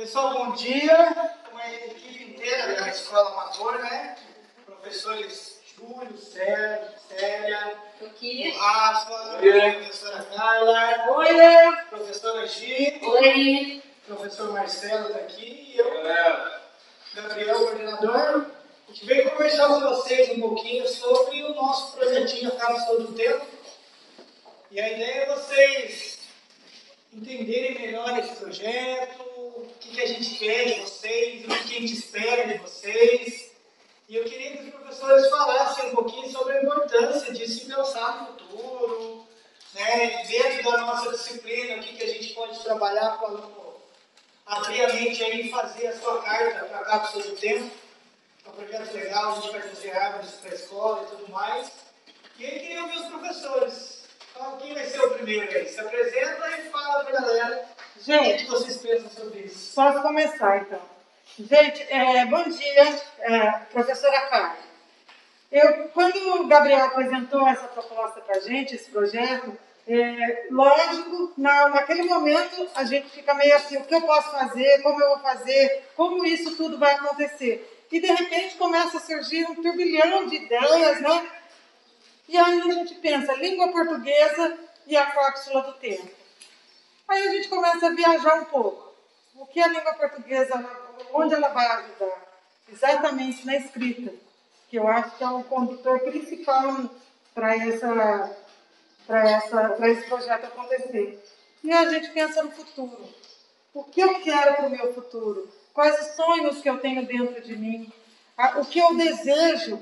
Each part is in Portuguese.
Pessoal, bom dia. Uma equipe inteira da Escola Amadora, né? Professores Júlio, Sérgio, Célia, Aqui. o Rafa, Oi. professora Carla, Oi. professora Gi, Oi. professor Marcelo está aqui e eu, Gabriel, coordenador. A gente veio conversar com vocês um pouquinho sobre o nosso projetinho Cápsula do Tempo. E a ideia é vocês entenderem melhor esse projeto, o que, a gente quer de vocês, o que, a gente espera de vocês. E eu queria que os professores falassem um pouquinho sobre a importância disso em pensar no futuro, né? dentro da nossa disciplina, o que, que a gente pode trabalhar para o aluno abrir a mente aí e fazer a sua carta para a cápsula do tempo. É um projeto legal, a gente vai fazer árvores para a escola e tudo mais. E aí queria ouvir os professores. Então, quem vai ser o primeiro aí? Se apresenta e fala para a galera o que Gente, que vocês pensam sobre isso. posso começar então. Gente, é, bom dia, é, professora Carla. Eu, quando o Gabriel apresentou essa proposta para a gente, esse projeto, é, lógico, na, naquele momento a gente fica meio assim, o que eu posso fazer, como eu vou fazer, como isso tudo vai acontecer. E de repente começa a surgir um turbilhão de ideias, né? E aí a gente pensa, língua portuguesa e a cápsula do tempo. Aí a gente começa a viajar um pouco. O que a língua portuguesa, onde ela vai ajudar? Exatamente na escrita, que eu acho que é o condutor principal para essa, essa, esse projeto acontecer. E a gente pensa no futuro. O que eu quero para o meu futuro? Quais os sonhos que eu tenho dentro de mim? O que eu desejo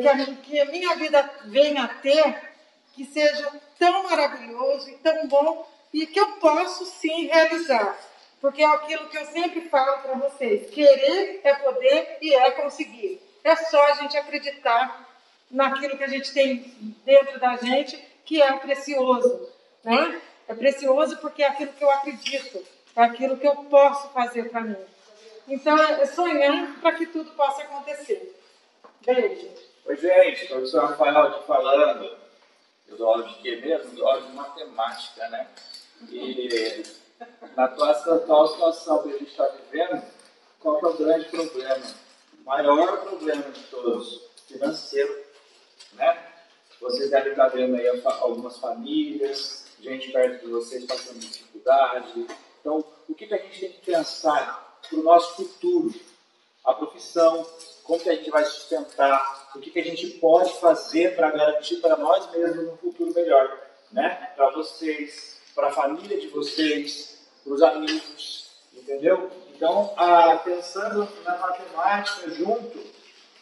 que a, que a minha vida venha a ter, que seja tão maravilhoso e tão bom e que eu posso sim realizar. Porque é aquilo que eu sempre falo para vocês: querer é poder e é conseguir. É só a gente acreditar naquilo que a gente tem dentro da gente, que é precioso. Né? É precioso porque é aquilo que eu acredito, é aquilo que eu posso fazer para mim. Então, é sonhar para que tudo possa acontecer. Beijo. Oi, gente, professor Rafael aqui falando. Eu dou aula de quê mesmo? Eu dou aula de matemática, né? E na atual, situação que a gente está vivendo, qual é o grande problema? O maior problema de todos, financeiro, né? Vocês devem estar vendo aí algumas famílias, gente perto de vocês passando dificuldade. Então, o que, que a gente tem que pensar para o nosso futuro? a profissão, como que a gente vai sustentar, o que, que a gente pode fazer para garantir para nós mesmos um futuro melhor, né? Para vocês, para a família de vocês, para os amigos, entendeu? Então, pensando na matemática junto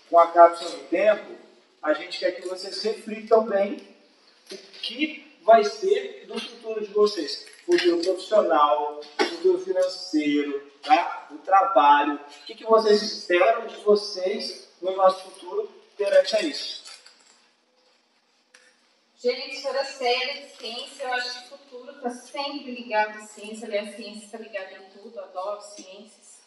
com a cápsula do tempo, a gente quer que vocês reflitam bem o que vai ser do futuro de vocês. Futuro profissional, futuro financeiro, tá? o trabalho. O que, que vocês esperam de vocês no nosso futuro perante a isso? Da série de ciência, eu acho que o futuro está sempre ligado à ciência, aliás, a ciência está ligada em tudo, adoro ciências.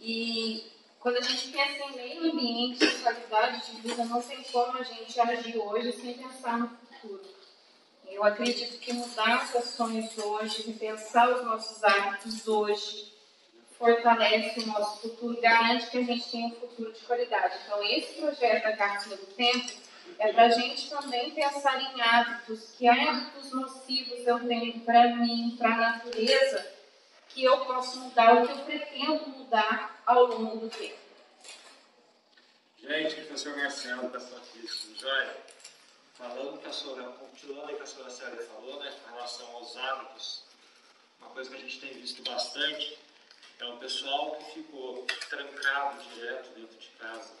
E quando a gente pensa em meio ambiente, em qualidade de vida, não tem como a gente agir hoje sem pensar no futuro. Eu acredito que mudar as ações hoje, repensar os nossos hábitos hoje, fortalece o nosso futuro, garante que a gente tenha um futuro de qualidade. Então, esse projeto da Cápsula do Tempo é para a gente também pensar em hábitos, que hábitos nocivos eu tenho para mim, para a natureza, que eu posso mudar, o que eu pretendo mudar ao longo do tempo. Gente, professor Marcelo, pessoal física, joia. Falando que a senhora, continuando aí que a senhora Célia falou, né, com relação aos hábitos, uma coisa que a gente tem visto bastante é o pessoal que ficou trancado direto dentro de casa.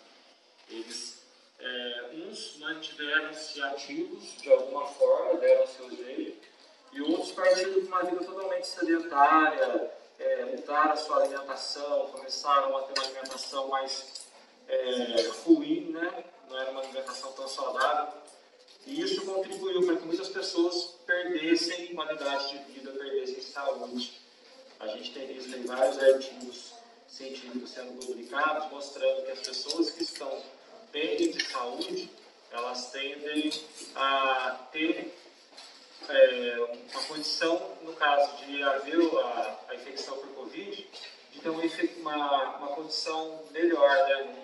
Eles, é, uns mantiveram-se ativos de alguma forma, deram seu jeito, e outros partiram de uma vida totalmente sedentária, é, mudaram a sua alimentação, começaram a ter uma alimentação mais é, ruim, né? não era uma alimentação tão saudável. E isso contribuiu para que muitas pessoas perdessem qualidade de vida, perdessem saúde. A gente tem visto aí vários artigos científicos sendo publicados mostrando que as pessoas que estão bem de saúde, elas tendem a ter é, uma condição, no caso de haver a, a infecção por Covid, ter uma, uma condição melhor, né?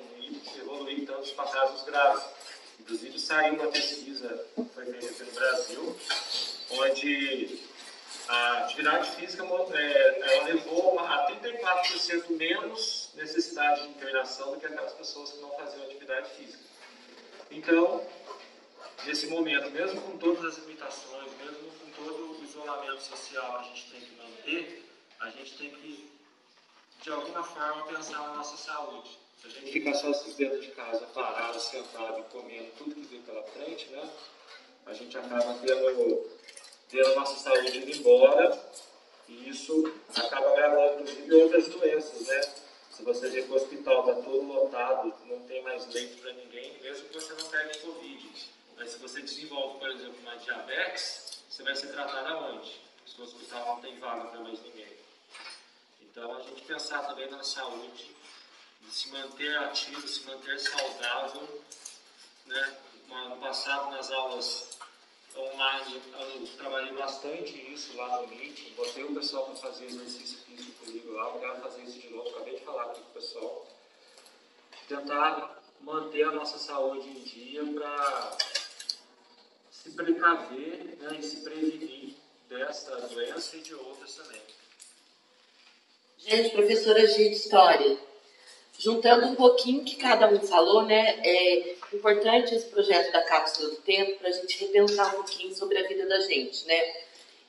evoluir tanto para casos graves. Inclusive saiu uma pesquisa foi feita no Brasil, onde a atividade física é, ela levou a 34% menos necessidade de internação do que aquelas pessoas que não faziam atividade física. Então, nesse momento, mesmo com todas as limitações, mesmo com todo o isolamento social que a gente tem que manter, a gente tem que, de alguma forma, pensar na nossa saúde. Se a gente ficar só dentro de casa, parado, sentado comendo tudo que vem pela frente, né, a gente acaba tendo, tendo a nossa saúde indo embora e isso acaba agravando, inclusive, outras doenças, né? Se você vê que o hospital está todo lotado, não tem mais leito para ninguém, mesmo que você não pegue Covid. Mas se você desenvolve, por exemplo, uma diabetes, você vai ser tratado aonde? Se o hospital não tem vaga para mais ninguém. Então, a gente pensar também na saúde, de se manter ativo, se manter saudável. Né? No passado, nas aulas online, eu trabalhei bastante isso lá no Meet, botei o pessoal para fazer exercício físico comigo lá, eu quero fazer isso de novo, acabei de falar aqui com o pessoal. Tentar manter a nossa saúde em dia para se precaver né, e se prevenir dessa doença e de outras também. Gente, professora de História, juntando um pouquinho que cada um falou, né, é importante esse projeto da Cápsula do Tempo para a gente repensar um pouquinho sobre a vida da gente, né?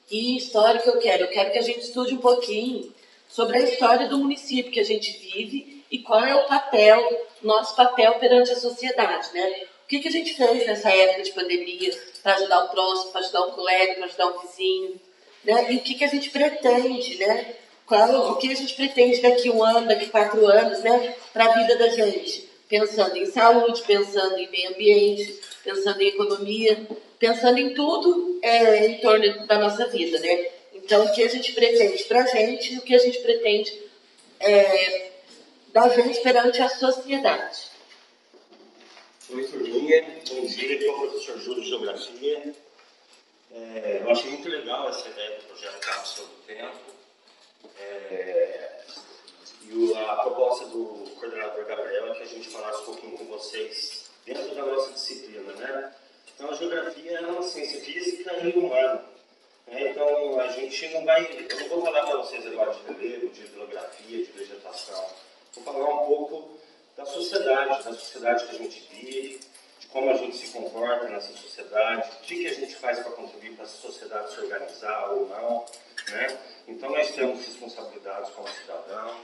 E história que eu quero, eu quero que a gente estude um pouquinho sobre a história do município que a gente vive e qual é o papel, nosso papel perante a sociedade, né? O que, que a gente fez nessa época de pandemia para ajudar o próximo, para ajudar um colega, para ajudar um vizinho, né? E o que, que a gente pretende, né? Qual, o que a gente pretende daqui um ano, daqui quatro anos, né, para a vida da gente? Pensando em saúde, pensando em meio ambiente, pensando em economia, pensando em tudo é, em torno da nossa vida, né? Então, o que a gente pretende para a gente e o que a gente pretende é, da gente perante a sociedade. Oi, turminha. Bom dia. Aqui é o professor Júlio de Geografia. É, eu achei muito legal essa ideia do projeto Cápsula do Tempo. É, e a proposta do coordenador Gabriel é que a gente falasse um pouquinho com vocês dentro da nossa disciplina, né? Então, a geografia é uma ciência física e humana. Né? Então, a gente não vai... Eu não vou falar para vocês agora de relevo, de hidrografia, de vegetação. Vou falar um pouco da sociedade, da sociedade que a gente vive, de como a gente se comporta nessa sociedade, o que, que a gente faz para contribuir para essa sociedade se organizar ou não. Né? Então nós temos responsabilidades como cidadão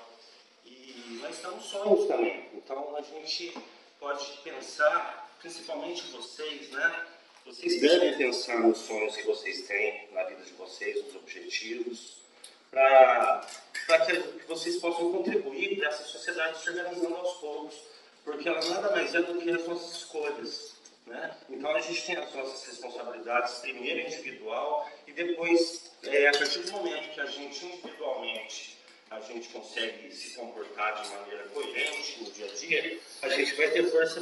e nós temos sonhos também. Então a gente pode pensar, principalmente vocês, né? Vocês devem pensar nos sonhos que vocês têm na vida de vocês, nos objetivos, para que vocês possam contribuir para essa sociedade se organizando aos poucos, porque ela nada mais é do que as nossas escolhas. Né? Então a gente tem as nossas responsabilidades, primeiro individual e depois, é, a partir do momento que a gente individualmente a gente consegue se comportar de maneira coerente no dia a dia, a gente vai ter força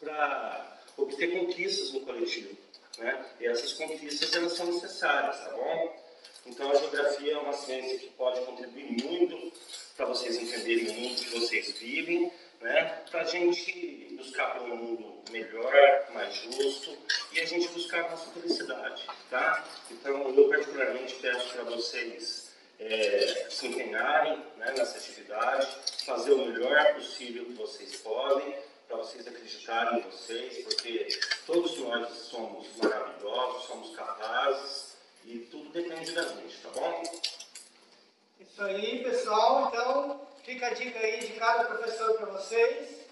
para obter conquistas no coletivo. Né? E essas conquistas elas são necessárias, tá bom? Então a geografia é uma ciência que pode contribuir muito para vocês entenderem o mundo que vocês vivem, né? para a gente buscar por um mundo melhor, mais justo e a gente buscar a nossa felicidade. Tá? Então eu particularmente peço para vocês é, se empenharem né, nessa atividade, fazer o melhor possível que vocês podem, para vocês acreditarem em vocês, porque todos nós somos maravilhosos, somos capazes e tudo depende da gente, tá bom? Isso aí, pessoal. Então, fica a dica aí de cada professor para vocês.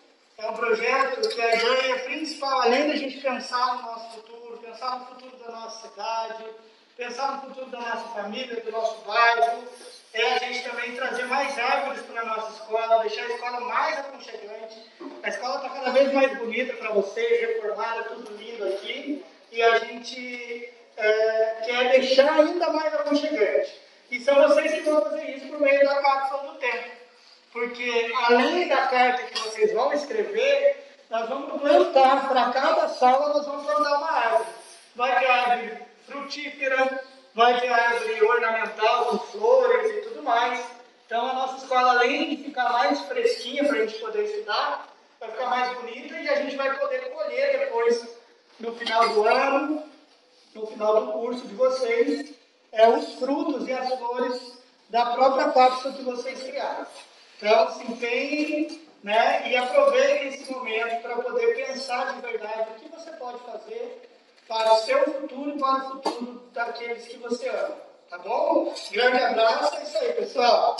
É um projeto que a ideia principal, além da gente pensar no nosso futuro, pensar no futuro da nossa cidade, pensar no futuro da nossa família, do nosso bairro, é a gente também trazer mais árvores para a nossa escola, deixar a escola mais aconchegante. A escola está cada vez mais bonita para vocês, reformada, tudo lindo aqui. E a gente é, quer deixar ainda mais aconchegante. E são vocês que vão fazer isso por meio da cápsula do tempo. Porque além da carta vocês vão escrever, nós vamos plantar, para cada sala nós vamos plantar uma árvore. Vai ter árvore frutífera, vai ter árvore ornamental com flores e tudo mais. Então a nossa escola, além de ficar mais fresquinha para a gente poder estudar, vai ficar mais bonita e a gente vai poder colher depois, no final do ano, no final do curso de vocês, é, os frutos e as flores da própria cápsula que vocês criaram. Então, se empenhem né, e aproveitem esse momento para poder pensar de verdade o que você pode fazer para o seu futuro e para o futuro daqueles que você ama. Tá bom? Grande abraço, é isso aí, pessoal.